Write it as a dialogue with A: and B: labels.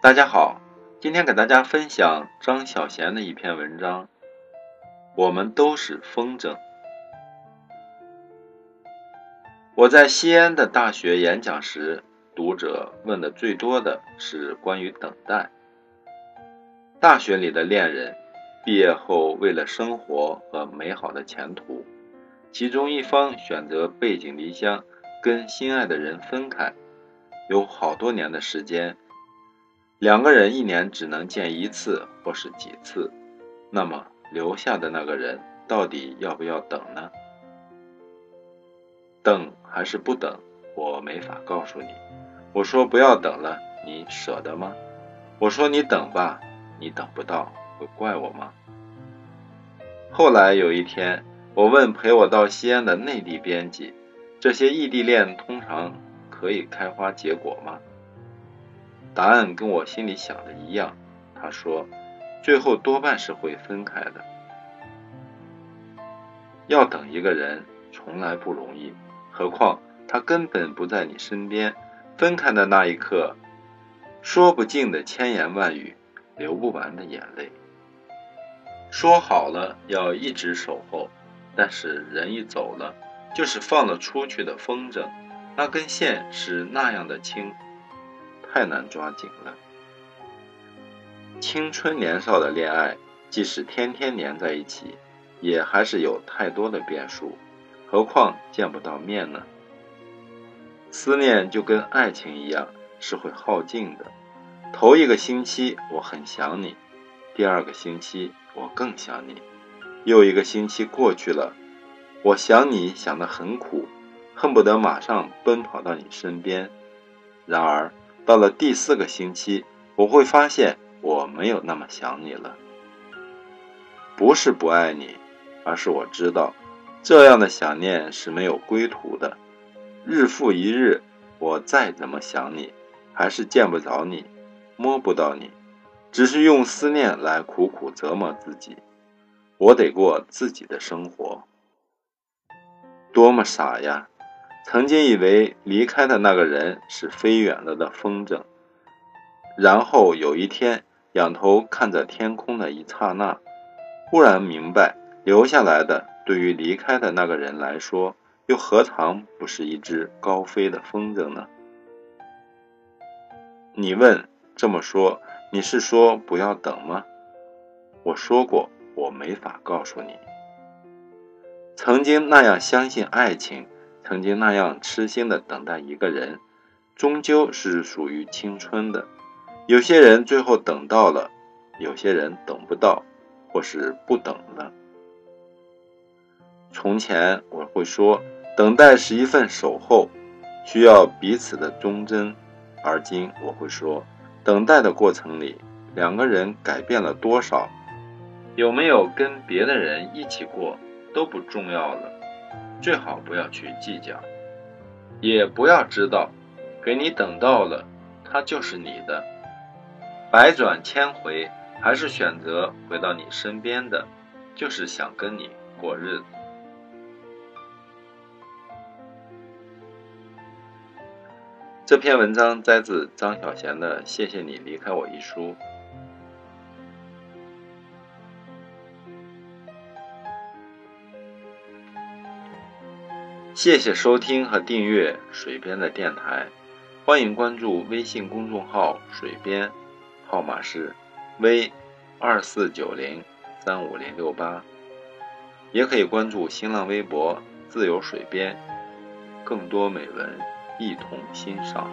A: 大家好，今天给大家分享张小娴的一篇文章。我们都是风筝。我在西安的大学演讲时，读者问的最多的是关于等待。大学里的恋人，毕业后为了生活和美好的前途，其中一方选择背井离乡，跟心爱的人分开，有好多年的时间。两个人一年只能见一次或是几次，那么留下的那个人到底要不要等呢？等还是不等，我没法告诉你。我说不要等了，你舍得吗？我说你等吧，你等不到会怪我吗？后来有一天，我问陪我到西安的内地编辑：“这些异地恋通常可以开花结果吗？”答案跟我心里想的一样，他说：“最后多半是会分开的。要等一个人从来不容易，何况他根本不在你身边。分开的那一刻，说不尽的千言万语，流不完的眼泪。说好了要一直守候，但是人一走了，就是放了出去的风筝，那根线是那样的轻。”太难抓紧了。青春年少的恋爱，即使天天黏在一起，也还是有太多的变数。何况见不到面呢？思念就跟爱情一样，是会耗尽的。头一个星期我很想你，第二个星期我更想你，又一个星期过去了，我想你想得很苦，恨不得马上奔跑到你身边。然而。到了第四个星期，我会发现我没有那么想你了。不是不爱你，而是我知道，这样的想念是没有归途的。日复一日，我再怎么想你，还是见不着你，摸不到你，只是用思念来苦苦折磨自己。我得过自己的生活。多么傻呀！曾经以为离开的那个人是飞远了的风筝，然后有一天仰头看着天空的一刹那，忽然明白，留下来的对于离开的那个人来说，又何尝不是一只高飞的风筝呢？你问这么说，你是说不要等吗？我说过，我没法告诉你。曾经那样相信爱情。曾经那样痴心的等待一个人，终究是属于青春的。有些人最后等到了，有些人等不到，或是不等了。从前我会说，等待是一份守候，需要彼此的忠贞；而今我会说，等待的过程里，两个人改变了多少，有没有跟别的人一起过，都不重要了。最好不要去计较，也不要知道，给你等到了，他就是你的。百转千回，还是选择回到你身边的，就是想跟你过日子。这篇文章摘自张小娴的《谢谢你离开我》一书。谢谢收听和订阅水边的电台，欢迎关注微信公众号“水边”，号码是 V 二四九零三五零六八，也可以关注新浪微博“自由水边”，更多美文一同欣赏。